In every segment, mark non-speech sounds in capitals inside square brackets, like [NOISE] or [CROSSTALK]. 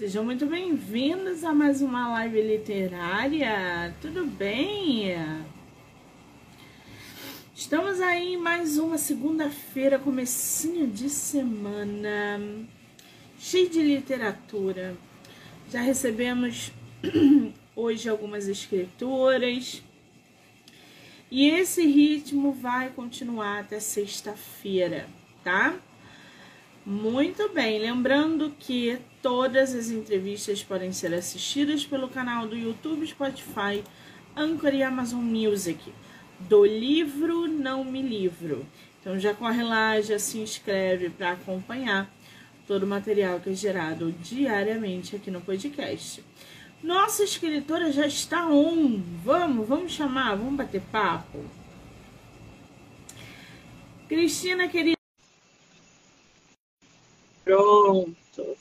Sejam muito bem-vindos a mais uma live literária. Tudo bem? Estamos aí mais uma segunda-feira, comecinho de semana, cheio de literatura. Já recebemos [CLEARS THROAT] hoje algumas escritoras. E esse ritmo vai continuar até sexta-feira, tá? Muito bem, lembrando que todas as entrevistas podem ser assistidas pelo canal do YouTube, Spotify, Anchor e Amazon Music, do livro Não Me Livro. Então já corre lá, já se inscreve para acompanhar todo o material que é gerado diariamente aqui no podcast. Nossa escritora já está on. Vamos, vamos chamar, vamos bater papo. Cristina, querida. Pronto.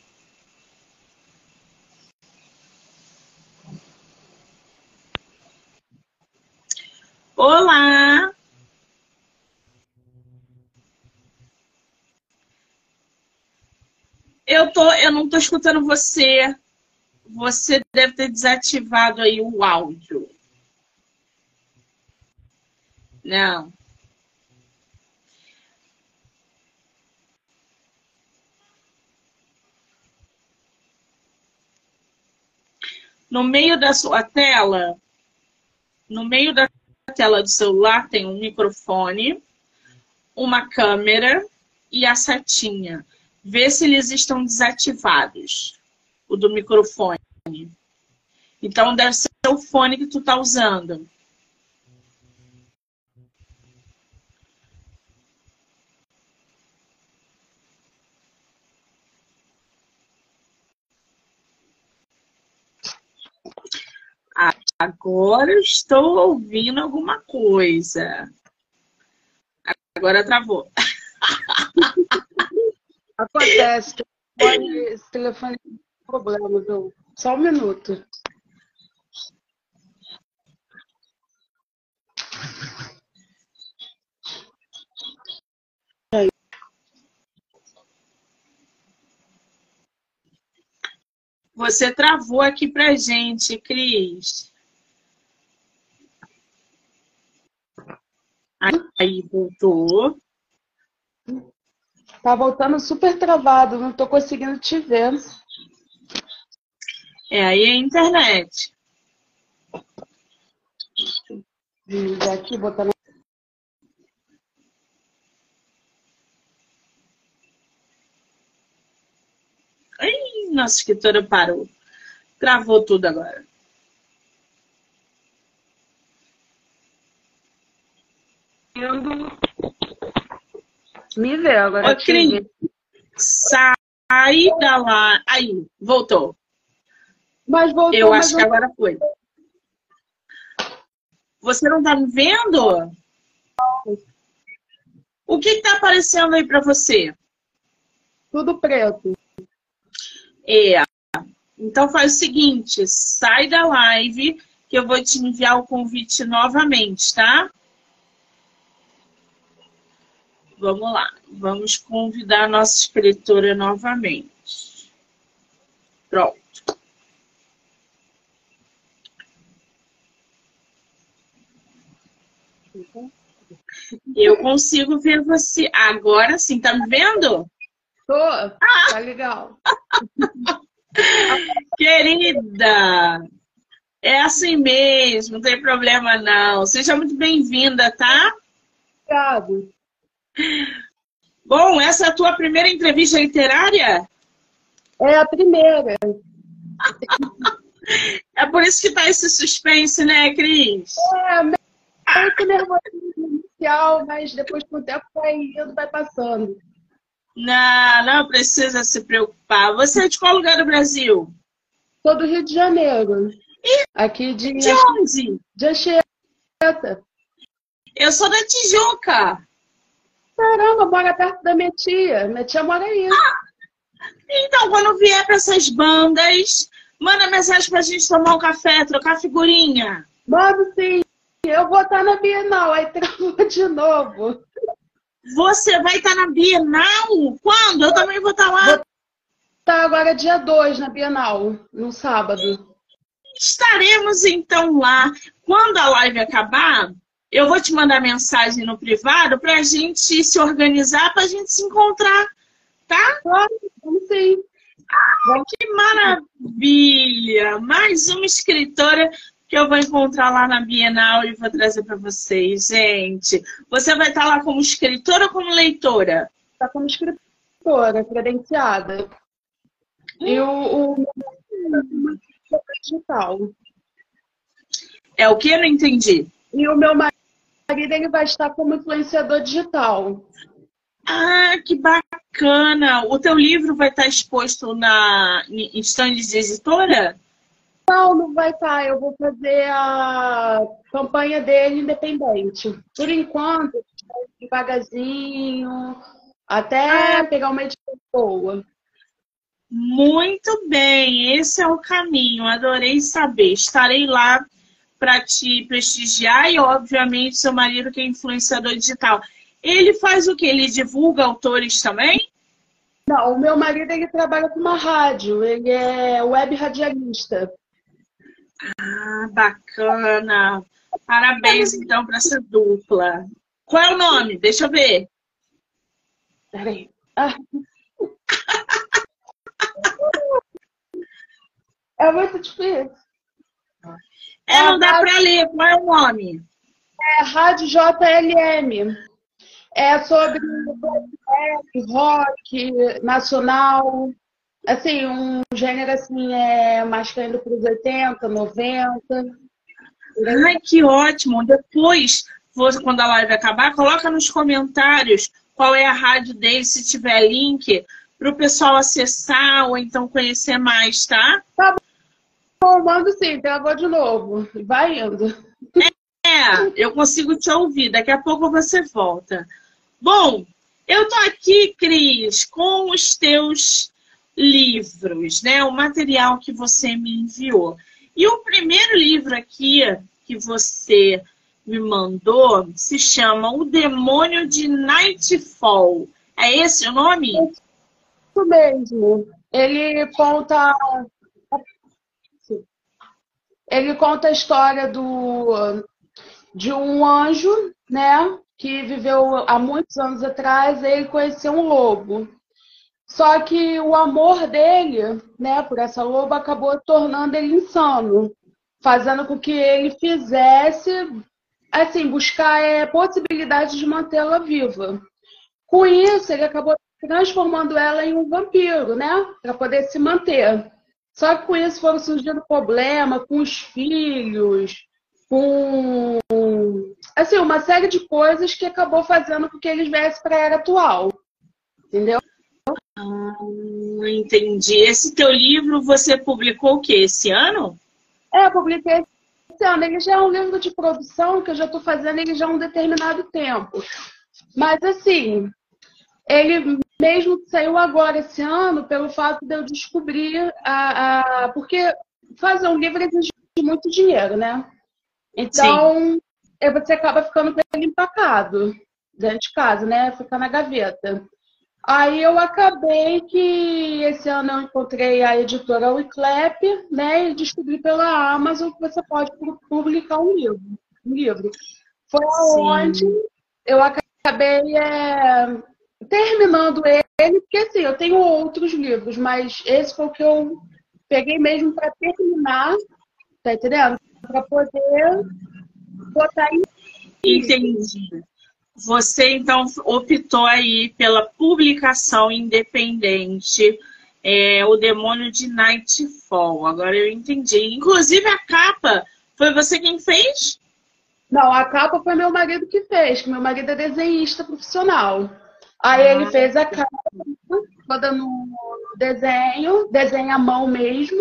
Olá! Eu, tô, eu não tô escutando você. Você deve ter desativado aí o áudio. Não. No meio da sua tela, no meio da tela do celular tem um microfone, uma câmera e a setinha. Vê se eles estão desativados, o do microfone. Então deve ser o fone que tu tá usando. Agora estou ouvindo alguma coisa. Agora travou. [LAUGHS] Acontece. Esse telefone tem problema, viu? Só um minuto. Você travou aqui pra gente, Cris. Aí voltou. Tá voltando super travado, não tô conseguindo te ver. É, aí é a internet. Desligar aqui, botar na... Ai, nossa escritora parou. Travou tudo agora. Me vê agora. Ô, Cris, sai da lá. Aí, voltou. Mas voltou. Eu mas acho que agora foi. Você não tá me vendo? O que, que tá aparecendo aí pra você? Tudo preto. É. Então faz o seguinte, sai da live que eu vou te enviar o convite novamente, tá? Vamos lá. Vamos convidar a nossa escritora novamente. Pronto. Eu consigo ver você. Agora sim, tá me vendo? Tô. Tá legal. [LAUGHS] Querida, é assim mesmo, não tem problema não. Seja muito bem-vinda, tá? Obrigado. Bom, essa é a tua primeira entrevista literária? É a primeira. É por isso que tá esse suspense, né, Cris? É, que nervosismo inicial, mas depois com o tempo vai indo, vai passando. Não, não precisa se preocupar. Você é de qual lugar do Brasil? Sou do Rio de Janeiro. Aqui de, De onde? de Anchieta. Eu sou da Tijuca. Caramba, mora perto da minha tia. Minha tia mora aí. Então, quando vier para essas bandas, manda mensagem pra gente tomar um café, trocar figurinha. Mano, sim. Eu vou estar na Bienal, aí travou [LAUGHS] de novo. Você vai estar na Bienal? Quando? Eu também vou estar lá. estar agora dia 2 na Bienal, no sábado. Estaremos então lá. Quando a live acabar, eu vou te mandar mensagem no privado para a gente se organizar, para a gente se encontrar, tá? Claro, sim. Ah, que maravilha! Mais uma escritora que eu vou encontrar lá na Bienal e vou trazer para vocês. Gente, você vai estar lá como escritora ou como leitora? Está como escritora, credenciada. Hum. E o, o digital. É o que? Eu não entendi. E o meu marido ele vai estar como influenciador digital. Ah, que bacana! O teu livro vai estar exposto na em stands de editora? Não, não vai estar. Eu vou fazer a campanha dele independente. Por enquanto, devagarzinho, até ah. pegar uma edição boa. Muito bem, esse é o caminho. Adorei saber. Estarei lá para te prestigiar e, obviamente, seu marido que é influenciador digital. Ele faz o que? Ele divulga autores também? Não, o meu marido ele trabalha com uma rádio, ele é web radialista. Ah, bacana. Parabéns, então, para essa dupla. Qual é o nome? Deixa eu ver. Peraí. Ah. [LAUGHS] é muito difícil. É, não dá para ler. Qual é o nome? É Rádio JLM. É sobre rock nacional. Assim, um gênero assim, é mais caindo para os 80, 90. Ai, que ótimo! Depois, você, quando a live acabar, coloca nos comentários qual é a rádio dele, se tiver link, para o pessoal acessar ou então conhecer mais, tá? Tá bom, mando sim, gravou de novo. Vai indo. É, eu consigo te ouvir, daqui a pouco você volta. Bom, eu tô aqui, Cris, com os teus livros, né? O material que você me enviou. E o primeiro livro aqui que você me mandou se chama O Demônio de Nightfall. É esse o nome? Isso mesmo. Ele conta. Ele conta a história do, de um anjo, né? Que viveu há muitos anos atrás, ele conheceu um lobo. Só que o amor dele, né, por essa loba, acabou tornando ele insano, fazendo com que ele fizesse, assim, buscar é, possibilidade de mantê-la viva. Com isso, ele acabou transformando ela em um vampiro, né, para poder se manter. Só que com isso foram surgindo problemas com os filhos, com assim, uma série de coisas que acabou fazendo com que ele viesse para a era atual. Entendeu? Ah, entendi. Esse teu livro você publicou o que? Esse ano? É, publiquei esse ano. Ele já é um livro de produção que eu já estou fazendo ele já há um determinado tempo. Mas assim, ele mesmo saiu agora esse ano pelo fato de eu descobrir a, a porque fazer um livro exige muito dinheiro, né? Então Sim. você acaba ficando com ele empacado dentro de casa, né? Fica na gaveta. Aí eu acabei que esse ano eu encontrei a editora Wiclap, né, e descobri pela Amazon que você pode publicar um livro. Um livro. Foi Sim. onde eu acabei é, terminando ele, porque assim, eu tenho outros livros, mas esse foi o que eu peguei mesmo para terminar, tá entendendo? Para poder botar em. Entendi. Você, então, optou aí pela publicação independente, é, O Demônio de Nightfall. Agora eu entendi. Inclusive, a capa, foi você quem fez? Não, a capa foi meu marido que fez, que meu marido é desenhista profissional. Aí ah, ele fez a capa, toda no desenho, desenha à mão mesmo.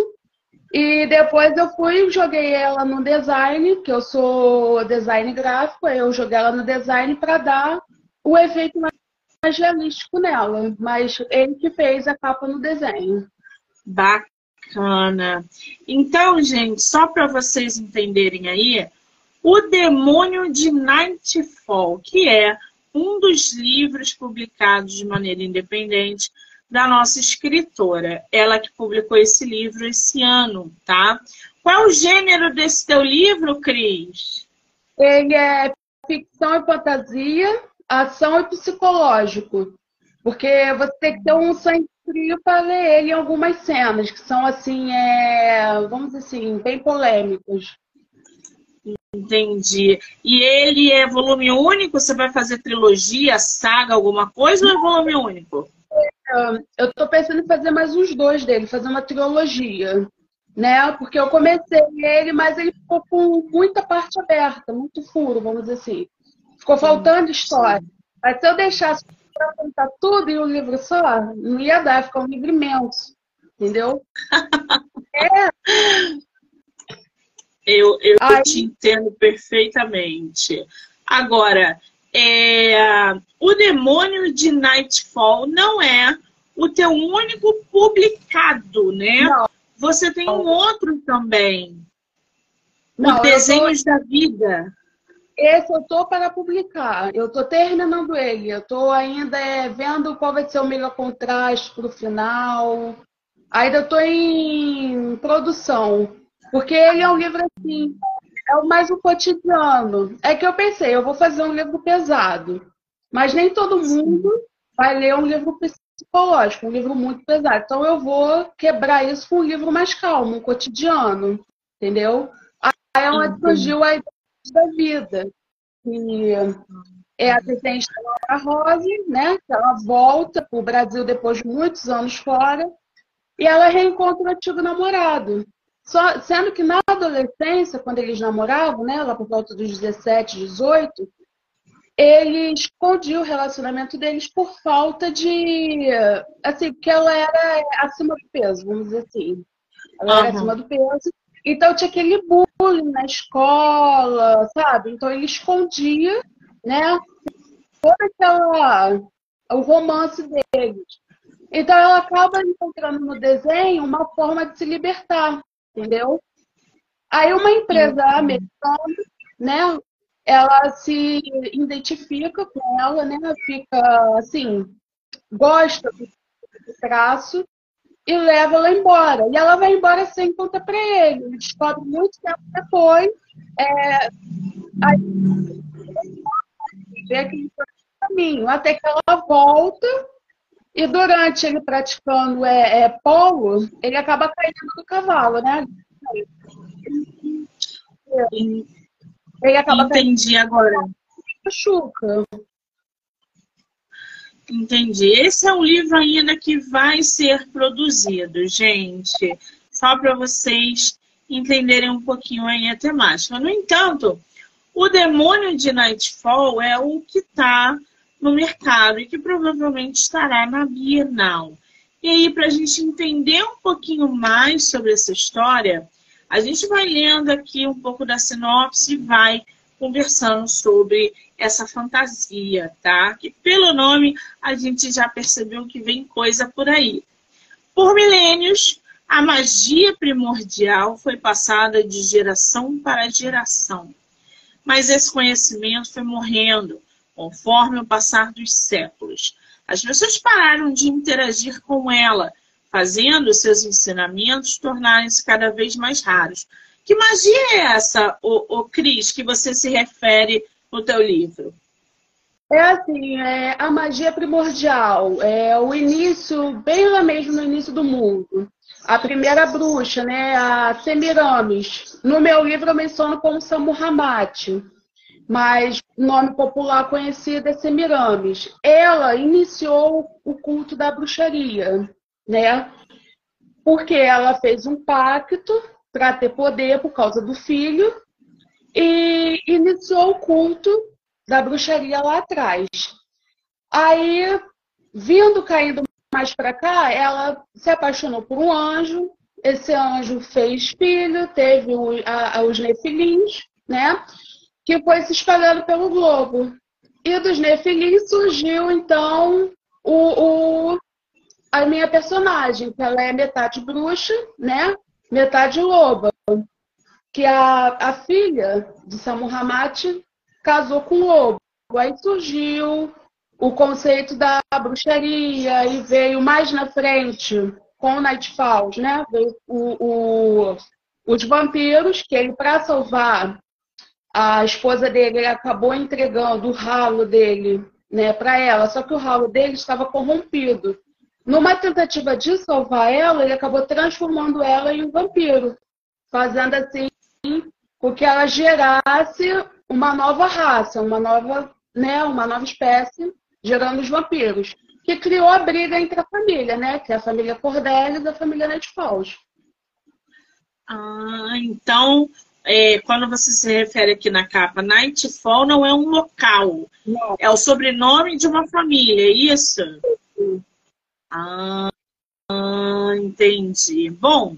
E depois eu fui joguei ela no design, que eu sou design gráfico, eu joguei ela no design para dar o efeito mais realístico nela. Mas ele que fez a capa no desenho. Bacana. Então, gente, só para vocês entenderem aí, O Demônio de Nightfall, que é um dos livros publicados de maneira independente da nossa escritora, ela que publicou esse livro esse ano, tá? Qual é o gênero desse teu livro, Cris? Ele é ficção e fantasia, ação e psicológico. Porque você tem que ter um sangue frio para ler ele em algumas cenas, que são assim, é, vamos dizer assim, bem polêmicos. Entendi. E ele é volume único? Você vai fazer trilogia, saga, alguma coisa ou é volume único? Eu estou pensando em fazer mais uns dois dele, fazer uma trilogia, né? Porque eu comecei ele, mas ele ficou com muita parte aberta, muito furo, vamos dizer assim. Ficou faltando história. Mas se eu deixasse para contar tudo em um livro só, não ia dar, ia ficar um livro imenso, entendeu? [LAUGHS] é. Eu, eu te entendo perfeitamente. Agora, é, o Demônio de Nightfall não é o teu único publicado, né? Não. Você tem um outro também. Não, Desenhos tô... da Vida. Esse eu tô para publicar. Eu tô terminando ele. Eu tô ainda é, vendo qual vai ser o melhor contraste para o final. Ainda estou em produção. Porque ele é um livro assim, é mais um cotidiano. É que eu pensei, eu vou fazer um livro pesado. Mas nem todo mundo vai ler um livro psicológico, um livro muito pesado. Então eu vou quebrar isso com um livro mais calmo, um cotidiano. Entendeu? Aí é onde surgiu a ideia da vida. Que é a desenho da Laura Rose, né? Que ela volta para o Brasil depois de muitos anos fora. E ela reencontra o antigo namorado. Só, sendo que na adolescência, quando eles namoravam, né, lá por volta dos 17, 18, ele escondia o relacionamento deles por falta de. Assim, porque ela era acima do peso, vamos dizer assim. Ela uhum. era acima do peso. Então tinha aquele bullying na escola, sabe? Então ele escondia, né? Toda aquela. o romance deles. Então ela acaba encontrando no desenho uma forma de se libertar entendeu? Aí uma empresa americana, né, ela se identifica com ela, né, fica assim, gosta do traço e leva ela embora. E ela vai embora sem conta para ele. Descobre muito tempo depois. É, aí, vê aquele caminho, até que ela volta e durante ele praticando é, é, polo, ele acaba caindo do cavalo, né? Ele acaba Entendi caindo agora. Machuca. Entendi. Esse é um livro ainda que vai ser produzido, gente. Só para vocês entenderem um pouquinho aí a temática. No entanto, o Demônio de Nightfall é o que está no mercado e que provavelmente estará na Bienal. E aí, para a gente entender um pouquinho mais sobre essa história, a gente vai lendo aqui um pouco da sinopse e vai conversando sobre essa fantasia, tá? Que pelo nome a gente já percebeu que vem coisa por aí. Por milênios, a magia primordial foi passada de geração para geração. Mas esse conhecimento foi morrendo conforme o passar dos séculos. As pessoas pararam de interagir com ela, fazendo seus ensinamentos tornarem-se cada vez mais raros. Que magia é essa, o, o Cris, que você se refere no teu livro? É assim, é a magia primordial, é o início, bem lá mesmo no início do mundo. A primeira bruxa, né, a Semiramis. No meu livro eu menciono como Samurramati mas o nome popular conhecido é Semiramis. Ela iniciou o culto da bruxaria, né? Porque ela fez um pacto para ter poder por causa do filho e iniciou o culto da bruxaria lá atrás. Aí, vindo caindo mais para cá, ela se apaixonou por um anjo. Esse anjo fez filho, teve os nefilins, né? Que foi se espalhando pelo globo. E dos Nefilim surgiu, então, o, o, a minha personagem, que ela é metade bruxa, né? Metade loba. Que a, a filha de Samurramati casou com o lobo. Aí surgiu o conceito da bruxaria e veio mais na frente com o Night Falls, né? Veio o, o, os vampiros, que ele, para salvar a esposa dele, ele acabou entregando o ralo dele né, para ela, só que o ralo dele estava corrompido. Numa tentativa de salvar ela, ele acabou transformando ela em um vampiro, fazendo assim com que ela gerasse uma nova raça, uma nova, né, uma nova espécie, gerando os vampiros, que criou a briga entre a família, né, que é a família Cordelis e a família Nightfalls. Ah, então é, quando você se refere aqui na capa, Nightfall não é um local, não. é o sobrenome de uma família, é isso? Ah, entendi. Bom,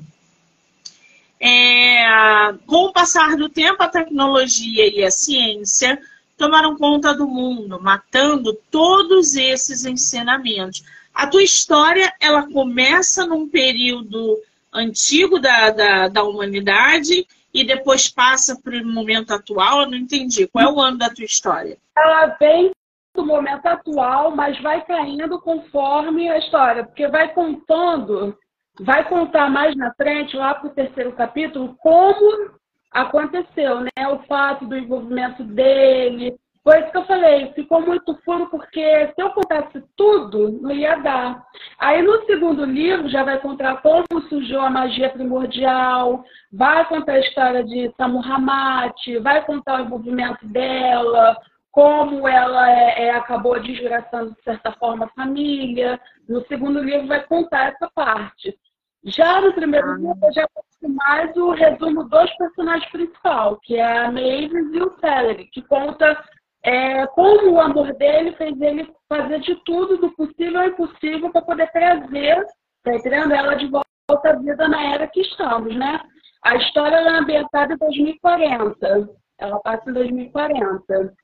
é, com o passar do tempo, a tecnologia e a ciência tomaram conta do mundo, matando todos esses ensinamentos. A tua história, ela começa num período antigo da, da, da humanidade e depois passa para o momento atual? Eu não entendi. Qual é o ano da tua história? Ela vem do momento atual, mas vai caindo conforme a história, porque vai contando, vai contar mais na frente, lá para o terceiro capítulo, como aconteceu, né? O fato do envolvimento dele, foi isso que eu falei, ficou muito furo porque se eu contasse tudo, não ia dar. Aí no segundo livro já vai contar como surgiu a magia primordial, vai contar a história de Samuramati, vai contar o envolvimento dela, como ela é, é, acabou desgraçando, de certa forma, a família. No segundo livro vai contar essa parte. Já no primeiro ah. livro, eu já mais o resumo dos personagens principais, que é a Mavis e o Celery, que conta é, como o amor dele fez ele fazer de tudo, do possível e impossível, para poder trazer, tá entendendo? Ela de volta à vida na era que estamos, né? A história é ambientada em 2040. Ela passa em 2040.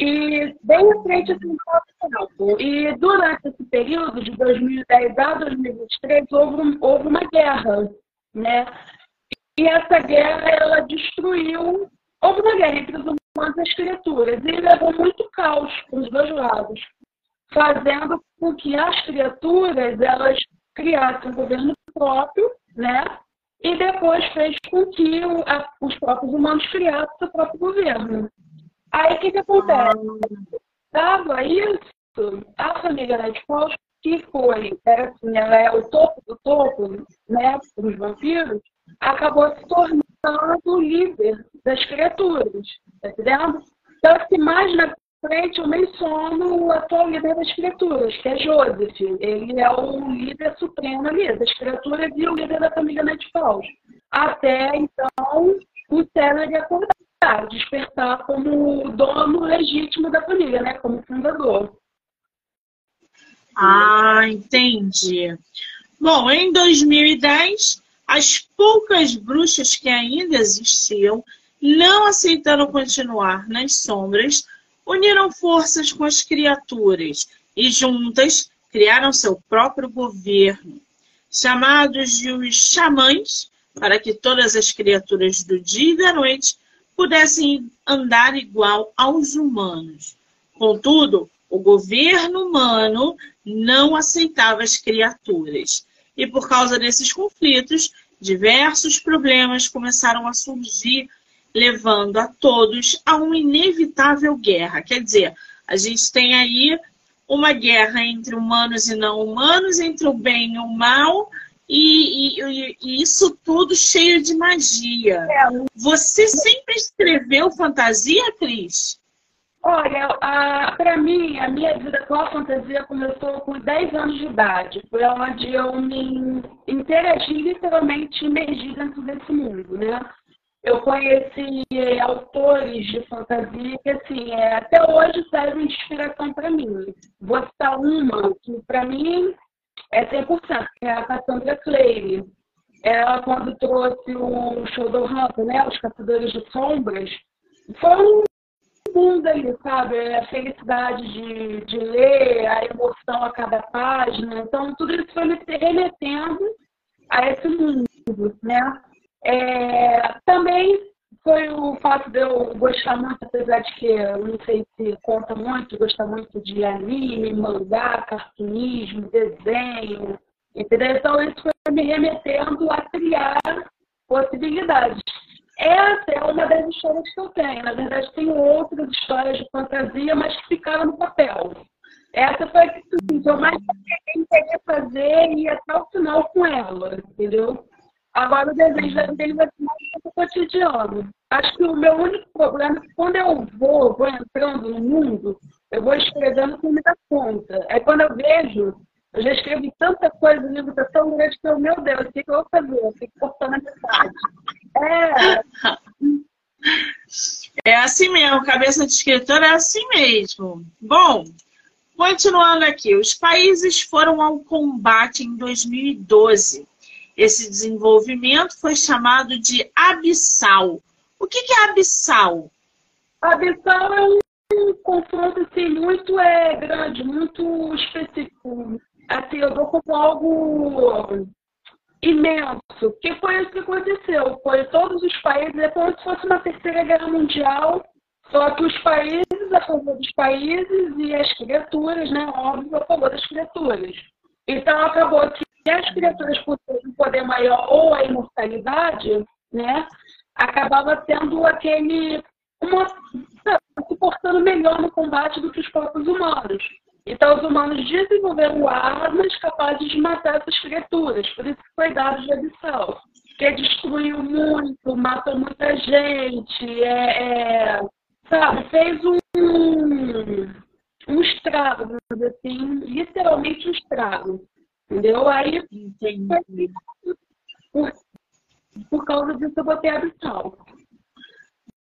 E bem à frente assim, tempo. E durante esse período, de 2010 a 2023, houve, houve uma guerra, né? E essa guerra, ela destruiu... Houve uma guerra entre os quanto as criaturas. E levou muito caos para os dois lados, fazendo com que as criaturas elas criassem um governo próprio, né? E depois fez com que o, a, os próprios humanos criassem seu próprio governo. Aí o que, que acontece? Dava isso, a família Nightfalls, que foi, era assim, ela é o topo do topo, né, para os vampiros, acabou se tornando o líder das criaturas, tá entendendo? Então, que mais na frente eu menciono o atual líder das criaturas, que é Joseph. Ele é o líder supremo ali das criaturas e o líder da família Nightfalls. Até então, o Celery acordar, despertar como dono legítimo da família, né? Como fundador. Ah, entendi. Bom, em 2010, as poucas bruxas que ainda existiam, não aceitando continuar nas sombras, uniram forças com as criaturas e juntas criaram seu próprio governo, chamados de os xamãs, para que todas as criaturas do dia e da noite pudessem andar igual aos humanos. Contudo, o governo humano não aceitava as criaturas e por causa desses conflitos, diversos problemas começaram a surgir, levando a todos a uma inevitável guerra. Quer dizer, a gente tem aí uma guerra entre humanos e não humanos, entre o bem e o mal, e, e, e isso tudo cheio de magia. É. Você sempre escreveu fantasia, Cris? Olha, para mim, a minha vida com a fantasia começou com 10 anos de idade. Foi onde eu me interagi, literalmente imergi dentro desse mundo, né? Eu conheci autores de fantasia que, assim, é, até hoje servem de inspiração para mim. Vou citar uma que, para mim, é 100%, que é a Cassandra Clare. Ela, quando trouxe o Shadowhunter, né, os Caçadores de Sombras, foi um mundo ali, sabe? É a felicidade de, de ler, a emoção a cada página. Então, tudo isso foi me remetendo a esse mundo, né? É, também foi o fato de eu gostar muito, apesar de que eu não sei se conta muito, gostar muito de anime, mangá, cartunismo, desenho, entendeu? Então isso foi me remetendo a criar possibilidades. Essa é uma das histórias que eu tenho. Na verdade, tem outras histórias de fantasia, mas que ficaram no papel. Essa foi a que eu mais queria fazer e até o final com ela, entendeu? Agora o desejo dele vai ser mais cotidiano. Acho que o meu único problema é que quando eu vou, vou entrando no mundo, eu vou escrevendo com muita conta. É quando eu vejo, eu já escrevi tanta coisa, o livro está tão grande que eu, meu Deus, o que eu vou fazer? Eu fico cortando a metade. É. É assim mesmo, cabeça de escritor é assim mesmo. Bom, continuando aqui, os países foram ao combate em 2012 esse desenvolvimento foi chamado de abissal. O que, é abissal? Abissal é um, um confronto assim, muito é, grande, muito específico. Assim, eu dou como algo imenso, que foi isso que aconteceu. Foi todos os países, é como se fosse uma terceira guerra mundial, só que os países a favor dos países e as criaturas, né, óbvio, a favor das criaturas. Então acabou que as criaturas, por terem um poder maior ou a imortalidade, né, acabava tendo aquele. Uma, se portando melhor no combate do que os próprios humanos. Então, os humanos desenvolveram armas capazes de matar essas criaturas. Por isso que foi dado de adição. Que destruiu muito, matou muita gente, é, é, sabe, fez um, um estrago, assim, literalmente um estrago. Entendeu? Aí, Entendi. Por, por causa disso, eu botei abissal.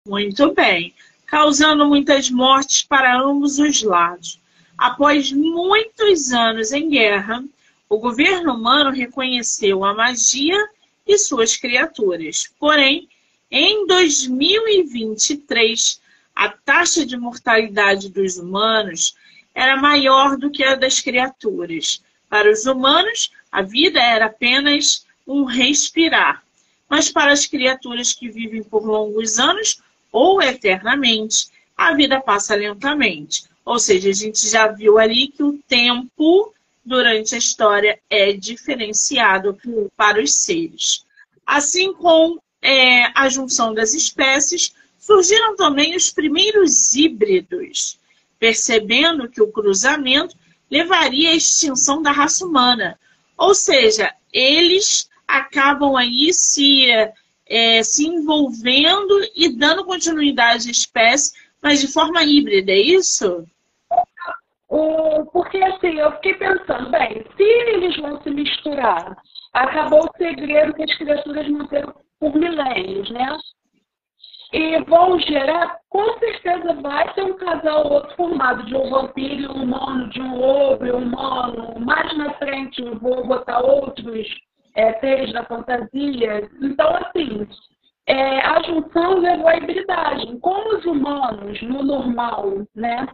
Muito bem. Causando muitas mortes para ambos os lados. Após muitos anos em guerra, o governo humano reconheceu a magia e suas criaturas. Porém, em 2023, a taxa de mortalidade dos humanos era maior do que a das criaturas. Para os humanos, a vida era apenas um respirar, mas para as criaturas que vivem por longos anos ou eternamente, a vida passa lentamente. Ou seja, a gente já viu ali que o tempo durante a história é diferenciado para os seres. Assim com é, a junção das espécies, surgiram também os primeiros híbridos, percebendo que o cruzamento levaria à extinção da raça humana. Ou seja, eles acabam aí se, é, se envolvendo e dando continuidade à espécie, mas de forma híbrida, é isso? Porque assim, eu fiquei pensando, bem, se eles vão se misturar, acabou o segredo que as criaturas manteram por milênios, né? e vão gerar, com certeza vai ter um casal ou outro formado de um vampiro e um humano, de um lobo e um humano. Mais na frente eu vou botar outros é, da fantasia. Então, assim, é, a junção levou à hibridagem. Como os humanos, no normal, né?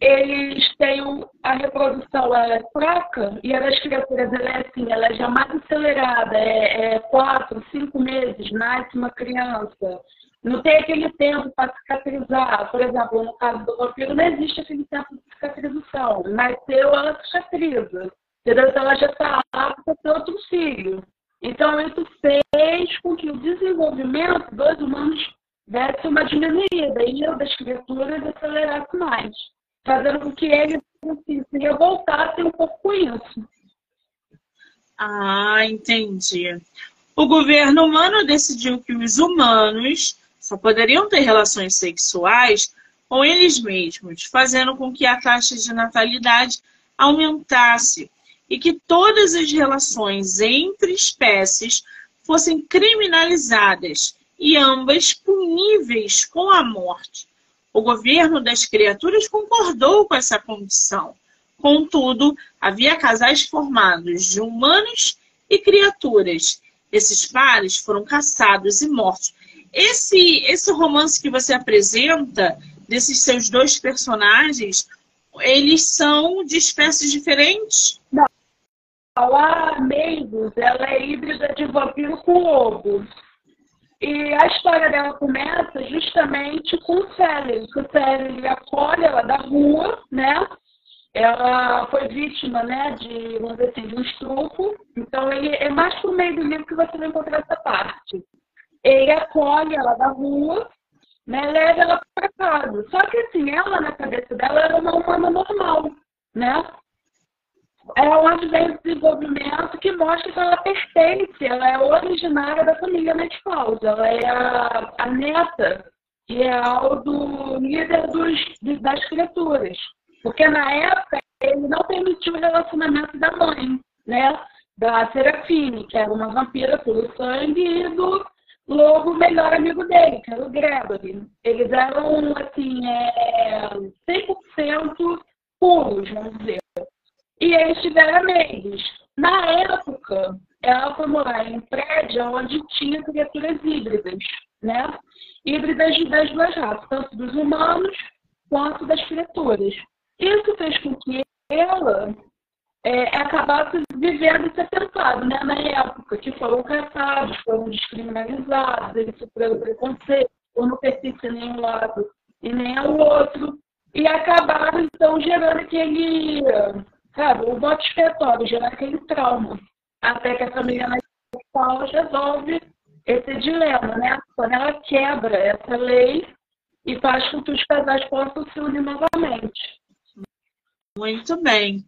Eles têm a reprodução é fraca e a das criaturas ela é assim, ela é já mais acelerada, é, é quatro, cinco meses, nasce uma criança não tem aquele tempo para cicatrizar. Por exemplo, no caso do vampiro, não existe aquele tempo de cicatrização. Nasceu, ela cicatriza. Então, ela já está apta para ter outro filho. Então, isso fez com que o desenvolvimento dos humanos desse uma diminuída e o das criaturas acelerasse mais, fazendo com que eles assim, se revoltassem um pouco com isso. Ah, entendi. O governo humano decidiu que os humanos só poderiam ter relações sexuais com eles mesmos, fazendo com que a taxa de natalidade aumentasse e que todas as relações entre espécies fossem criminalizadas e ambas puníveis com a morte. O governo das criaturas concordou com essa condição. Contudo, havia casais formados de humanos e criaturas. Esses pares foram caçados e mortos esse, esse romance que você apresenta, desses seus dois personagens, eles são de espécies diferentes? Não. A Mavis, ela é híbrida de vampiro com lobo. E a história dela começa justamente com o Célio, o Célio acolhe ela da rua, né? Ela foi vítima, né, de, vamos dizer assim, de um estupro. Então, ele é mais por meio do livro que você vai encontrar essa parte. Ele acolhe ela da rua, né, leva ela para casa. Só que, assim, ela, na cabeça dela, era uma humana normal, né? É onde vem o desenvolvimento que mostra que ela pertence, ela é originária da família Netfalls, ela é a, a neta real do líder dos, das criaturas. Porque na época ele não permitiu o relacionamento da mãe, né? Da Serafine, que era uma vampira pelo sangue, e do lobo melhor amigo dele, que era o Gregory. Eles eram, assim, é, 100% puros, vamos dizer. E eles tiveram amigos. Na época, ela foi morar em um prédio onde tinha criaturas híbridas, né? Híbridas das duas raças, tanto dos humanos quanto das criaturas. Isso fez com que ela é, acabasse vivendo esse atentado, né? Na época, que foram caçados, foram descriminalizados, eles sofreram preconceito, ou não pertencem nem um lado e nem ao outro, e acabaram, então, gerando aquele sabe, o voto expiatório gera aquele trauma. Até que a família Paula resolve esse dilema, né? Quando ela quebra essa lei e faz com que os casais possam se unir novamente. Muito bem.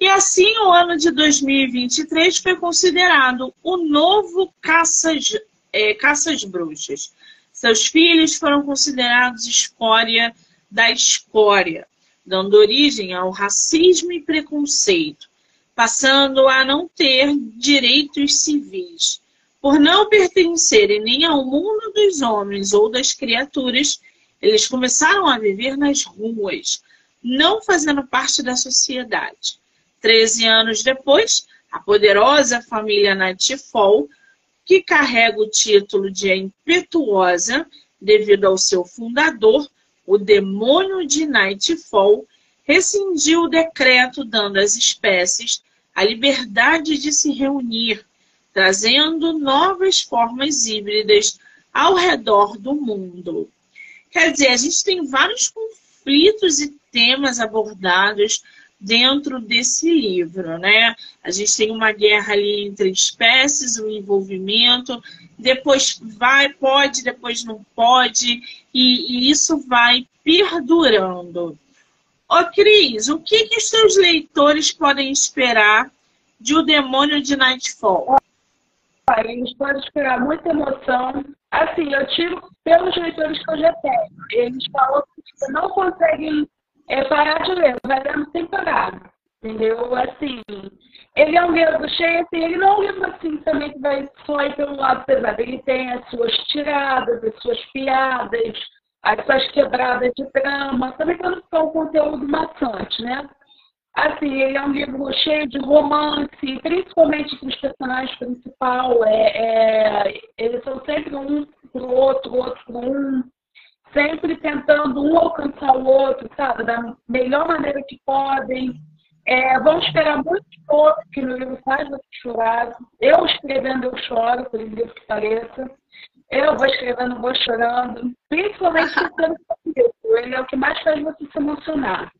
E assim, o ano de 2023 foi considerado o novo caças, é, caças bruxas. Seus filhos foram considerados escória da escória dando origem ao racismo e preconceito, passando a não ter direitos civis. Por não pertencerem nem ao mundo dos homens ou das criaturas, eles começaram a viver nas ruas, não fazendo parte da sociedade. Treze anos depois, a poderosa família Nightfall, que carrega o título de impetuosa devido ao seu fundador, o demônio de Nightfall rescindiu o decreto dando às espécies a liberdade de se reunir, trazendo novas formas híbridas ao redor do mundo. Quer dizer, a gente tem vários conflitos e temas abordados dentro desse livro, né? A gente tem uma guerra ali entre espécies, um envolvimento, depois vai, pode, depois não pode, e, e isso vai perdurando. Ô Cris, o que, que seus leitores podem esperar de O Demônio de Nightfall? Eles podem esperar muita emoção. Assim, eu tiro pelos leitores que eu já tenho. Eles falam que não conseguem é parar de ler, vai lendo sem parar. Entendeu? Assim, ele é um livro cheio, assim, ele não é um livro assim também que vai só ir pelo lado pesado. Ele tem as suas tiradas, as suas piadas, as suas quebradas de trama, também não ficar um conteúdo maçante, né? Assim, ele é um livro cheio de romance, principalmente com os personagens principais. É, é, eles são sempre um pro outro, outro pro um sempre tentando um alcançar o outro, sabe, da melhor maneira que podem. É, vão esperar muito pouco, que no livro faz você chorar. Eu escrevendo, eu choro, por incrível que pareça. Eu vou escrevendo, vou chorando. Principalmente tentando Ele é o que mais faz você se emocionar.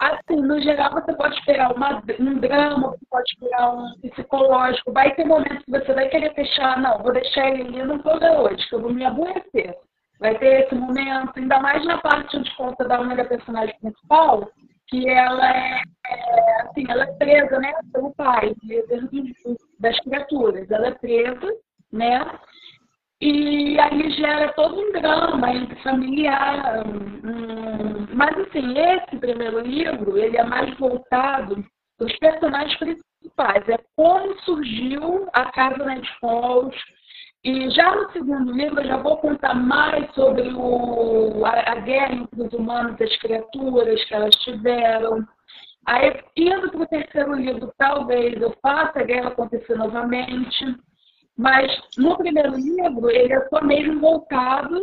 Assim, no geral, você pode esperar uma, um drama, você pode esperar um psicológico. Vai ter momentos que você vai querer fechar. Não, vou deixar ele ali, não vou ler hoje, que eu vou me aborrecer vai ter esse momento, ainda mais na parte onde conta da única personagem principal, que ela é, assim, ela é presa, né, pelo pai, das criaturas. Ela é presa, né, e aí gera todo um drama entre familiar. Hum, mas, assim, esse primeiro livro, ele é mais voltado para os personagens principais. É como surgiu a Casa Falls, e já no segundo livro eu já vou contar mais sobre o, a, a guerra entre os humanos e as criaturas que elas tiveram. Aí, indo para o terceiro livro, talvez eu faça a guerra acontecer novamente. Mas no primeiro livro, ele é só mesmo voltado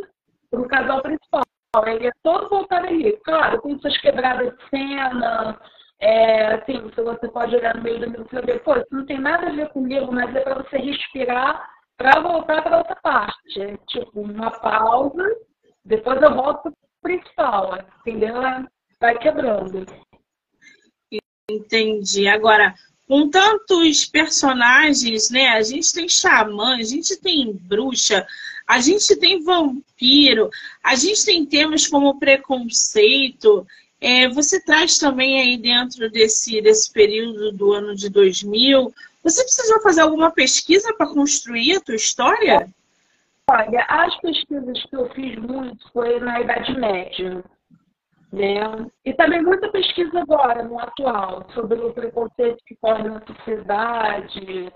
para o casal principal. Ele é todo voltado ali. Claro, tem suas quebradas de cena, é, assim, você pode olhar no meio do livro e ver, pô, isso não tem nada a ver com o livro, mas é para você respirar para voltar para outra parte. Tipo, uma pausa, depois eu volto para o principal, entendeu? Vai quebrando. Entendi. Agora, com tantos personagens, né? A gente tem xamã, a gente tem bruxa, a gente tem vampiro, a gente tem temas como preconceito. É, você traz também aí dentro desse, desse período do ano de 2000, você precisou fazer alguma pesquisa para construir a tua história? Olha, as pesquisas que eu fiz muito foi na Idade Média. Né? E também muita pesquisa agora, no atual, sobre o preconceito que corre na sociedade.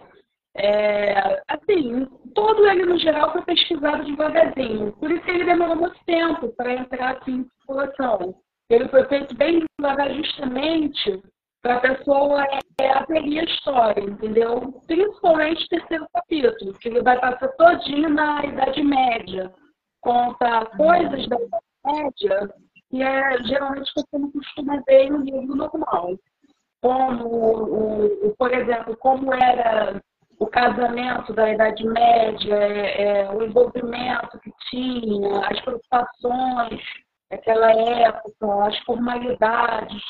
É, assim, todo ele no geral foi pesquisado devagarzinho. Por isso que ele demorou muito tempo para entrar assim, em circulação. Ele foi feito bem devagar justamente para a pessoa é, aderir a história, entendeu? Principalmente o terceiro capítulo, que ele vai passar todinho na Idade Média. Conta coisas da Idade Média que é geralmente você não costuma ver no livro normal. Como, o, o, por exemplo, como era o casamento da Idade Média, é, é, o envolvimento que tinha, as preocupações daquela época, as formalidades,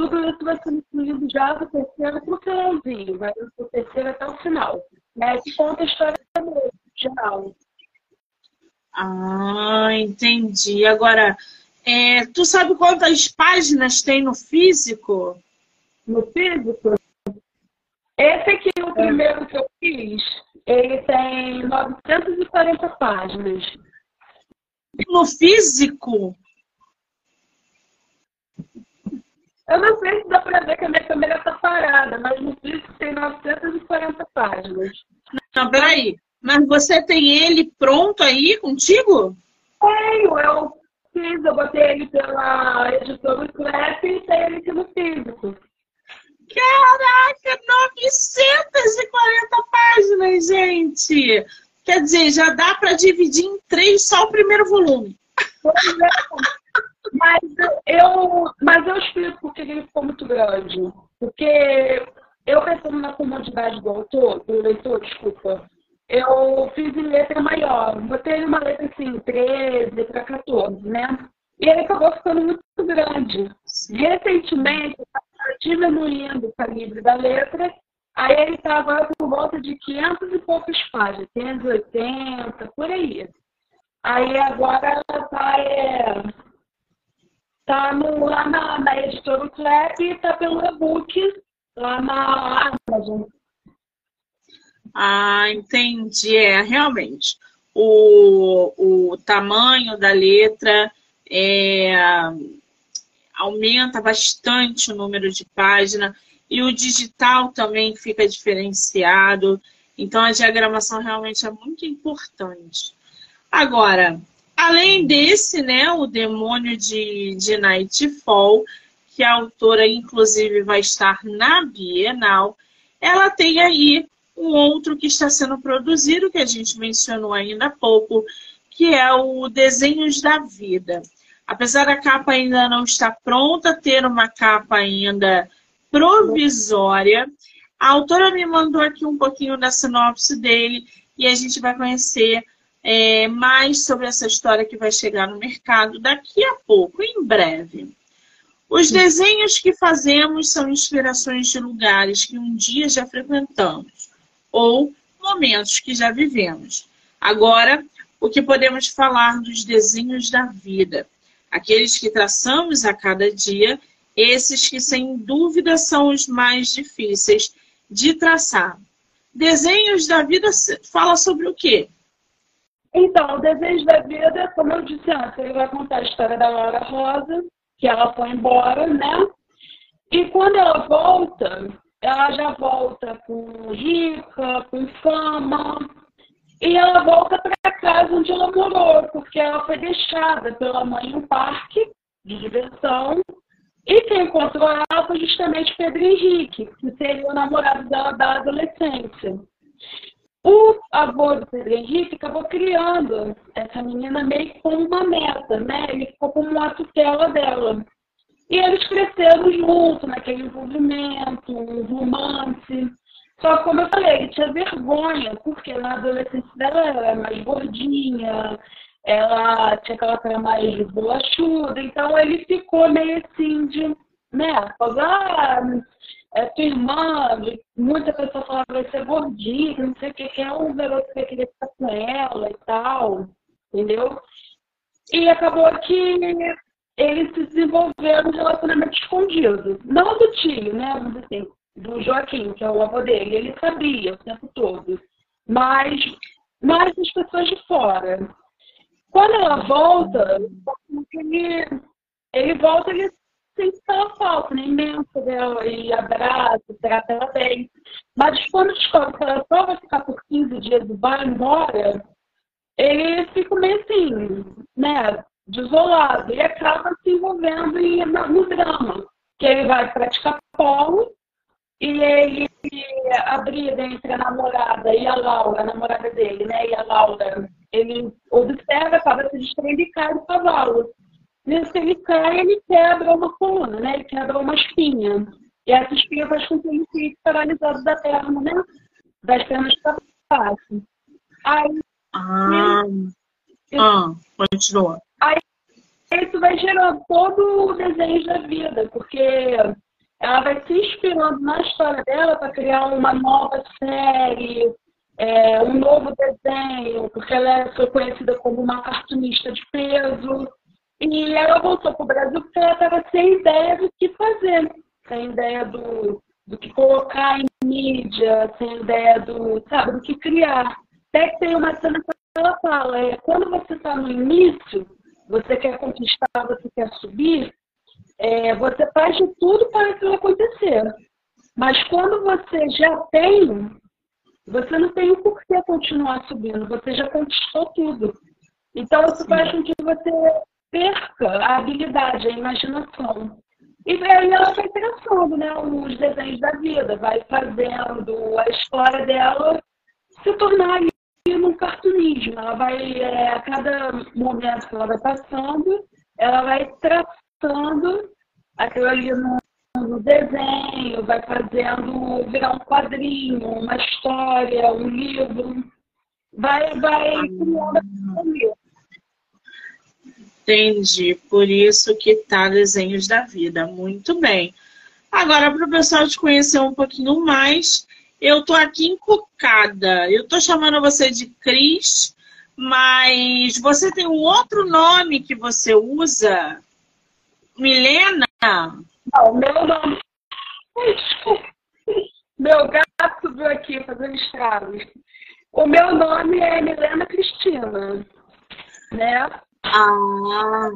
tudo isso vai ser incluído já do terceiro para o finalzinho, vai do terceiro até o final. Né? Que conta a história geral. Ah, entendi. Agora, é, tu sabe quantas páginas tem no físico? No físico? Esse aqui, o é. primeiro que eu fiz, ele tem 940 páginas. No físico? Eu não sei se dá para ver que a minha câmera está parada, mas no físico tem 940 páginas. Não, peraí. Mas você tem ele pronto aí contigo? Tenho, eu fiz, eu botei ele pela editora Clap e tem ele aqui no físico. Caraca, 940 páginas, gente! Quer dizer, já dá para dividir em três só o primeiro volume. Mas eu, mas eu explico porque ele ficou muito grande. Porque eu pensando na comodidade do autor, do leitor, desculpa, eu fiz em letra maior. Botei uma letra assim, 13 para 14, né? E ele acabou ficando muito grande. Recentemente, eu diminuindo o calibre da letra, aí ele estava por volta de 500 e poucas páginas, 580, por aí. Aí agora está é, tá no, lá na, na editora Clap e está pelo e-book lá na Amazon. Ah, entendi. É, realmente. O, o tamanho da letra é, aumenta bastante o número de página e o digital também fica diferenciado. Então, a diagramação realmente é muito importante. Agora, além desse, né, o Demônio de, de Nightfall, que a autora, inclusive, vai estar na Bienal, ela tem aí um outro que está sendo produzido, que a gente mencionou ainda há pouco, que é o Desenhos da Vida. Apesar da capa ainda não estar pronta, ter uma capa ainda provisória, a autora me mandou aqui um pouquinho da sinopse dele e a gente vai conhecer é, mais sobre essa história que vai chegar no mercado daqui a pouco, em breve. Os desenhos que fazemos são inspirações de lugares que um dia já frequentamos ou momentos que já vivemos. Agora, o que podemos falar dos desenhos da vida? Aqueles que traçamos a cada dia, esses que sem dúvida são os mais difíceis de traçar. Desenhos da vida fala sobre o quê? Então, o Desenhos da Vida, como eu disse antes, ele vai contar a história da Laura Rosa, que ela foi embora, né? E quando ela volta, ela já volta com rica, com fama, e ela volta para casa onde ela morou, porque ela foi deixada pela mãe um parque de diversão, e quem encontrou ela foi justamente Pedro Henrique, que seria o namorado dela da adolescência. O avô do Pedro Henrique acabou criando essa menina meio como uma meta, né? Ele ficou como uma tutela dela. E eles cresceram juntos, naquele envolvimento, um romance. Só que, como eu falei, ele tinha vergonha, porque na adolescência dela ela era mais gordinha, ela tinha aquela cara mais bolachuda, então ele ficou meio assim de, né, ah, é tua irmã, muita pessoa falava vai ser gordinha, não sei o que, que é um garoto que querer ficar com ela e tal, entendeu? E acabou que ele se desenvolveu um relacionamento escondido. Não do tio, né? Vamos dizer assim, do Joaquim, que é o avô dele. Ele sabia o tempo todo. Mas, mas as pessoas de fora. Quando ela volta, ele, ele volta, ele sente aquela falta, né? Imensa dela, e abraça, trata ela bem. Mas quando descobre que ela só vai ficar por 15 dias e vai embora, ele fica meio assim, né? Desolado. E acaba se envolvendo em, no drama. Que ele vai praticar polo e ele a briga entre a namorada e a Laura, a namorada dele, né? E a Laura, ele observa, acaba se e cai do cavalo. Nesse ele cai, ele quebra uma coluna, né? Ele quebra uma espinha. E essa espinha faz com que ele fique paralisado da perna, né? Das pernas para baixo. Aí. Ah, ah continua. Aí isso vai gerando todo o desejo da vida, porque ela vai se inspirando na história dela para criar uma nova série, é, um novo desenho, porque ela foi conhecida como uma cartunista de peso. E ela voltou para o Brasil porque ela estava sem ideia do que fazer, sem ideia do, do que colocar em mídia, sem ideia do, sabe, do que criar. Até que tem uma cena que ela fala, é, quando você está no início, você quer conquistar, você quer subir, é, você faz de tudo para aquilo acontecer. Mas quando você já tem, você não tem o porquê continuar subindo, você já conquistou tudo. Então, isso Sim. faz com que você perca a habilidade, a imaginação. E aí ela vai traçando né, os desenhos da vida, vai fazendo a história dela se tornar ali num cartunismo. Ela vai, é, a cada momento que ela vai passando, ela vai traçando aquilo ali no, no desenho, vai fazendo virar um quadrinho, uma história, um livro. Vai, vai criando Entendi. Por isso que tá Desenhos da Vida. Muito bem. Agora, para o pessoal te conhecer um pouquinho mais, eu tô aqui encucada. Eu tô chamando você de Cris, mas você tem um outro nome que você usa? Milena? Não, meu nome. [LAUGHS] Meu gato subiu aqui fazendo estragos. O meu nome é Milena Cristina, né? Ah,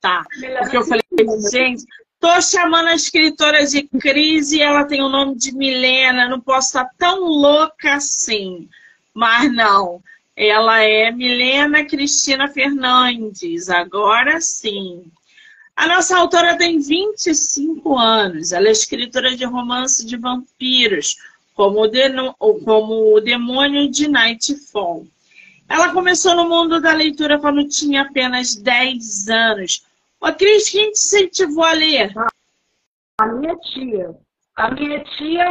tá. Porque eu falei, gente, tô chamando a escritora de crise e ela tem o nome de Milena, não posso estar tão louca assim. Mas não, ela é Milena Cristina Fernandes, agora sim. A nossa autora tem 25 anos. Ela é escritora de romance de vampiros, como o, como o Demônio de Nightfall. Ela começou no mundo da leitura quando tinha apenas 10 anos. Ô, Cris, quem te incentivou a ler? A minha tia. A minha tia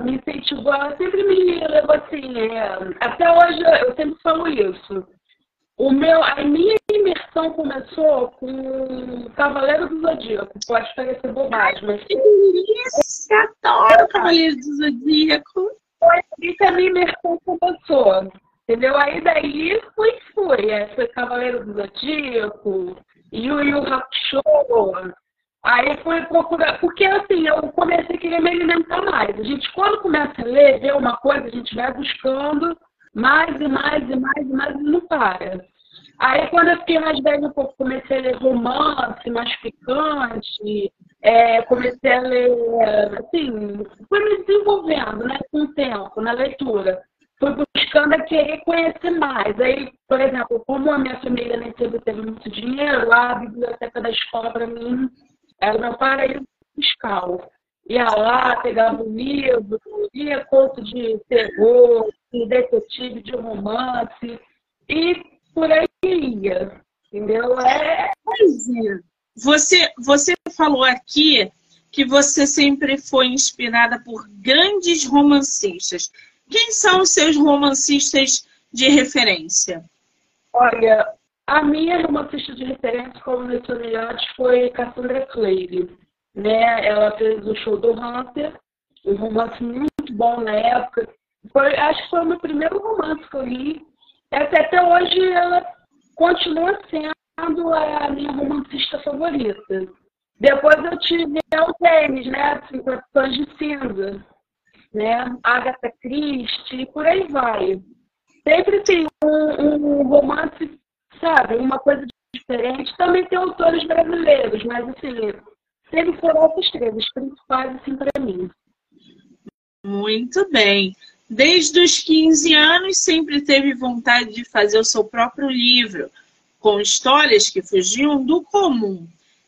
me incentivou, ela sempre me levou assim. É, até hoje eu sempre falo isso. O meu, a minha imersão começou com Cavaleiro do Zodíaco. Pode parecer bobagem, mas. Que delícia! Adoro Cavaleiro do Zodíaco! Foi aí que a minha imersão começou. Entendeu? Aí daí fui, fui. É, foi Cavaleiro do Zodíaco, Yu Yu Hakusho. Aí fui procurar, porque assim, eu comecei a querer me alimentar mais. A gente, quando começa a ler, ver uma coisa, a gente vai buscando mais e mais e mais e mais e não para. Aí quando eu fiquei mais velha, um pouco, comecei a ler romance mais picante, é, comecei a ler, assim, fui me desenvolvendo, né, com o tempo, na leitura. Fui buscando a querer conhecer mais. Aí, por exemplo, como a minha família nem sempre teve muito dinheiro, a biblioteca da escola, para mim, era o meu paraíso fiscal. Ia lá, pegava um livro, lia conto de terror, de detetive, de romance, e por aí ia. Entendeu? É. Você, você falou aqui que você sempre foi inspirada por grandes romancistas. Quem são os seus romancistas de referência? Olha, a minha romancista de referência, como antes, foi Cassandra Clare. Né? Ela fez o show do Hunter, um romance muito bom na época. Foi, acho que foi o meu primeiro romance que eu li. Até, até hoje ela continua sendo a minha romancista favorita. Depois eu tive o James, né? 50 Tons de Cinza, né? Agatha Christie, por aí vai. Sempre tem um, um romance sabe? Uma coisa diferente. Também tem autores brasileiros, mas assim, sempre foram essas três, as principais, assim, para mim. Muito bem. Desde os 15 anos, sempre teve vontade de fazer o seu próprio livro, com histórias que fugiam do comum.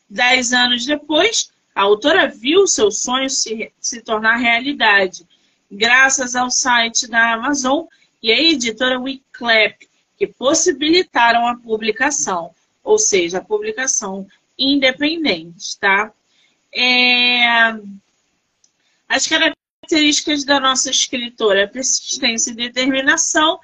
Dez anos depois, a autora viu seu sonho se, se tornar realidade, graças ao site da Amazon e à editora Wiclap, que possibilitaram a publicação, ou seja, a publicação independente, tá? É... As características da nossa escritora, persistência e determinação,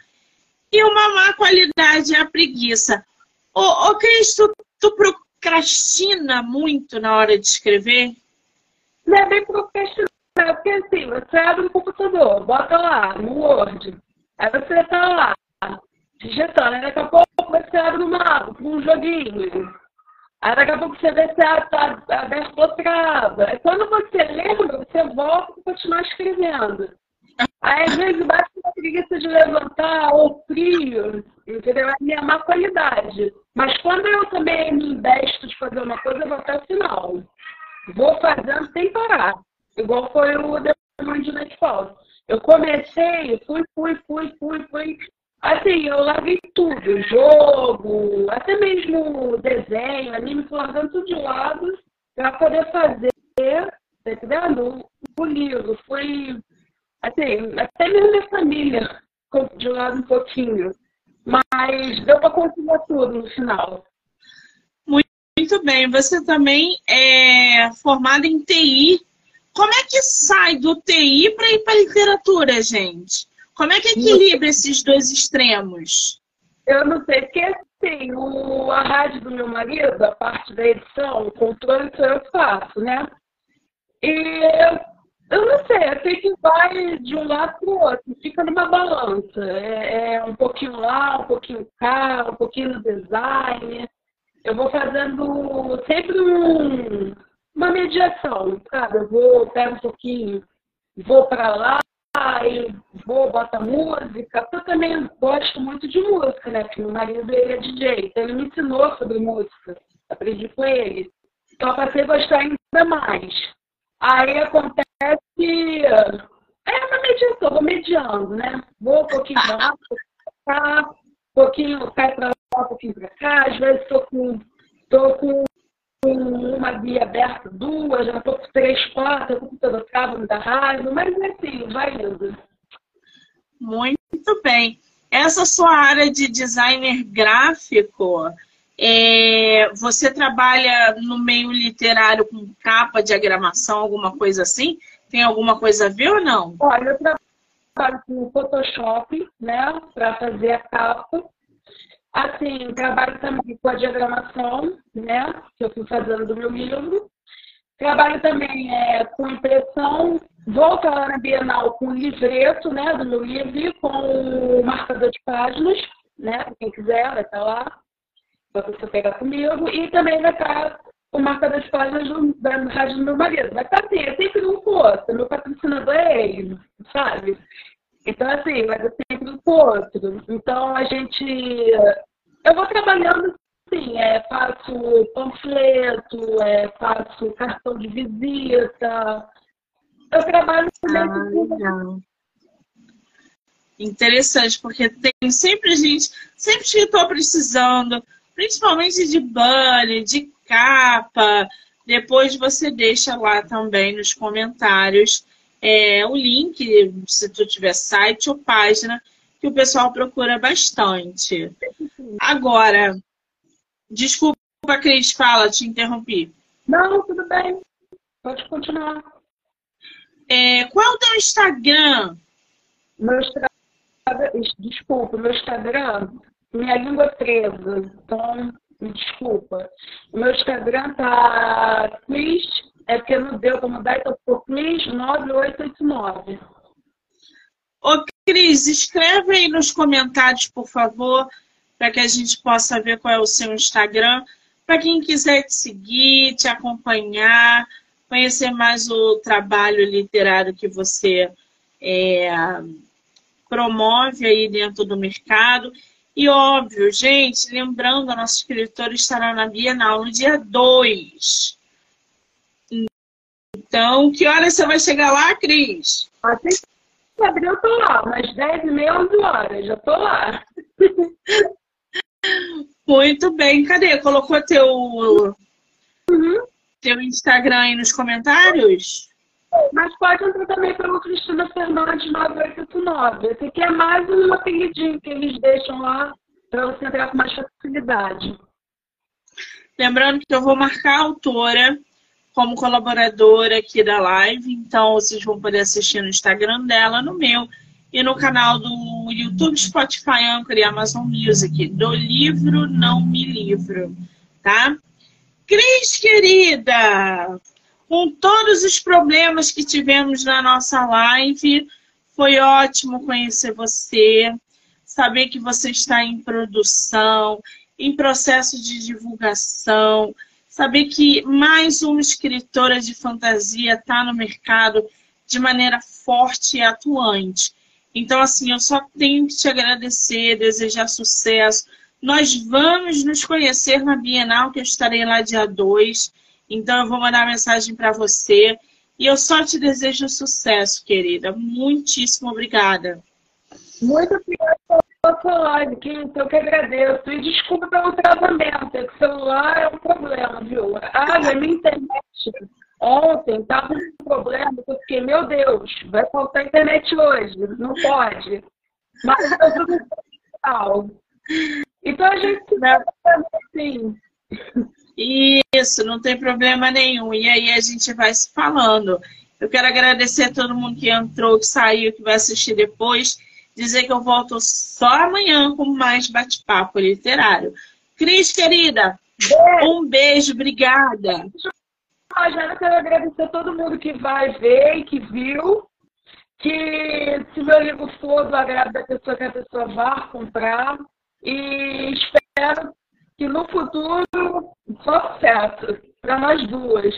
e uma má qualidade é a preguiça. Ô, ô Cristo, tu procrastina muito na hora de escrever? Não é bem procrastinar, porque assim, você abre o computador, bota lá no Word, aí você tá lá, digitando. Aí daqui a pouco você abre uma, um joguinho. Aí daqui a pouco você vê se está aberto outra aba. Aí quando você lembra, você volta e continua escrevendo. Aí às vezes bate uma preguiça de levantar ou frio, entendeu? É a má qualidade. Mas quando eu também me investo de fazer uma coisa, eu vou até o final. Vou fazendo sem parar. Igual foi o Demônio de Nightfall. Eu comecei, fui, fui, fui, fui, fui, Assim, eu larguei tudo, jogo, até mesmo desenho, anime, largando tudo de lado para poder fazer, tá entendendo? O livro. Foi, assim, até mesmo minha família de lado um pouquinho. Mas deu para continuar tudo no final. Muito bem. Você também é formada em TI. Como é que sai do TI para ir para literatura, gente? Como é que equilibra esses dois extremos? Eu não sei, porque assim, o, a rádio do meu marido, a parte da edição, o controle que eu faço, né? E eu não sei, eu sei que vai de um lado para o outro, fica numa balança. É, é, um pouquinho lá, um pouquinho cá, um pouquinho no design. Eu vou fazendo sempre um, uma mediação, sabe? Eu vou, pego um pouquinho, vou para lá, e vou, bota música. Eu também gosto muito de música, né? Porque meu marido ele é DJ, então ele me ensinou sobre música. Aprendi com ele. Então passei a gostar ainda mais. Aí acontece é uma mediação, vou mediando, né? Vou um pouquinho lá, um pouquinho pra cá, um pouquinho, cai pra lá, um pouquinho pra cá. Às vezes estou com, tô com com uma guia aberta, duas, já estou com três, quatro, o computador trava, me dá raiva, mas é assim, vai indo. Muito bem. Essa sua área de designer gráfico, é, você trabalha no meio literário com capa, diagramação, alguma coisa assim? Tem alguma coisa a ver ou não? Olha, eu trabalho com Photoshop, né, para fazer a capa. Assim, trabalho também com a diagramação, né, que eu fui fazendo do meu livro. Trabalho também é, com impressão, vou falar na Bienal com livreto, né, do meu livro com o marcador de páginas, né, quem quiser vai estar lá, para você pegar comigo. E também vai estar o marcador de páginas do, da rádio do meu marido. Vai estar assim, é sempre um outro. Meu patrocinador é ele, sabe? Então, assim, vai ser sempre um outro. Então, a gente eu vou trabalhando sim, é, faço panfleto, é, faço cartão de visita. Eu trabalho ah, Interessante, porque tem sempre gente, sempre que estou precisando, principalmente de banner, de capa. Depois você deixa lá também nos comentários é, o link, se tu tiver site ou página, que o pessoal procura bastante. Agora, desculpa, Cris, fala, te interrompi. Não, tudo bem. Pode continuar. É, qual é o teu Instagram? Meu Instagram, desculpa, meu Instagram, minha língua é presa, então me desculpa. Meu Instagram tá Cris, é porque não deu para mudar, então ficou Cris 9889. Ô, Cris, escreve aí nos comentários, por favor, para que a gente possa ver qual é o seu Instagram. Para quem quiser te seguir, te acompanhar, conhecer mais o trabalho literário que você é, promove aí dentro do mercado. E óbvio, gente, lembrando, a nossa escritora estará na Bienal no dia 2. Então, que hora você vai chegar lá, Cris? Assim que abrir, eu tô lá, umas 10 e meia, 11 horas, já tô lá. [LAUGHS] Muito bem, cadê? Colocou teu, uhum. teu Instagram aí nos comentários? Mas pode entrar também pelo Cristina Fernandes 9889. Esse aqui é mais um apelidinho que eles deixam lá para você entrar com mais facilidade. Lembrando que eu vou marcar a autora como colaboradora aqui da live, então vocês vão poder assistir no Instagram dela, no meu e no canal do YouTube, Spotify, Anchor e Amazon Music, do livro Não Me Livro, tá? Cris, querida, com todos os problemas que tivemos na nossa live, foi ótimo conhecer você, saber que você está em produção, em processo de divulgação, saber que mais uma escritora de fantasia está no mercado de maneira forte e atuante. Então, assim, eu só tenho que te agradecer, desejar sucesso. Nós vamos nos conhecer na Bienal, que eu estarei lá dia 2. Então, eu vou mandar mensagem para você. E eu só te desejo sucesso, querida. Muitíssimo obrigada. Muito obrigada pela sua live, Kim. Eu que agradeço. E desculpa pelo travamento. É que o celular é um problema, viu? Ah, a minha internet ontem estava um problema. Eu fiquei, meu Deus, vai faltar internet hoje. Não pode. Mas eu tudo legal. Então a gente assim. Isso, não tem problema nenhum. E aí a gente vai se falando. Eu quero agradecer a todo mundo que entrou, que saiu, que vai assistir depois dizer que eu volto só amanhã com mais bate-papo literário. Cris, querida, beijo. um beijo, obrigada. Rogério, eu quero agradecer a todo mundo que vai ver e que viu. Que se meu livro for do agrado da pessoa, que a pessoa vá comprar. E espero que no futuro sucesso para nós duas.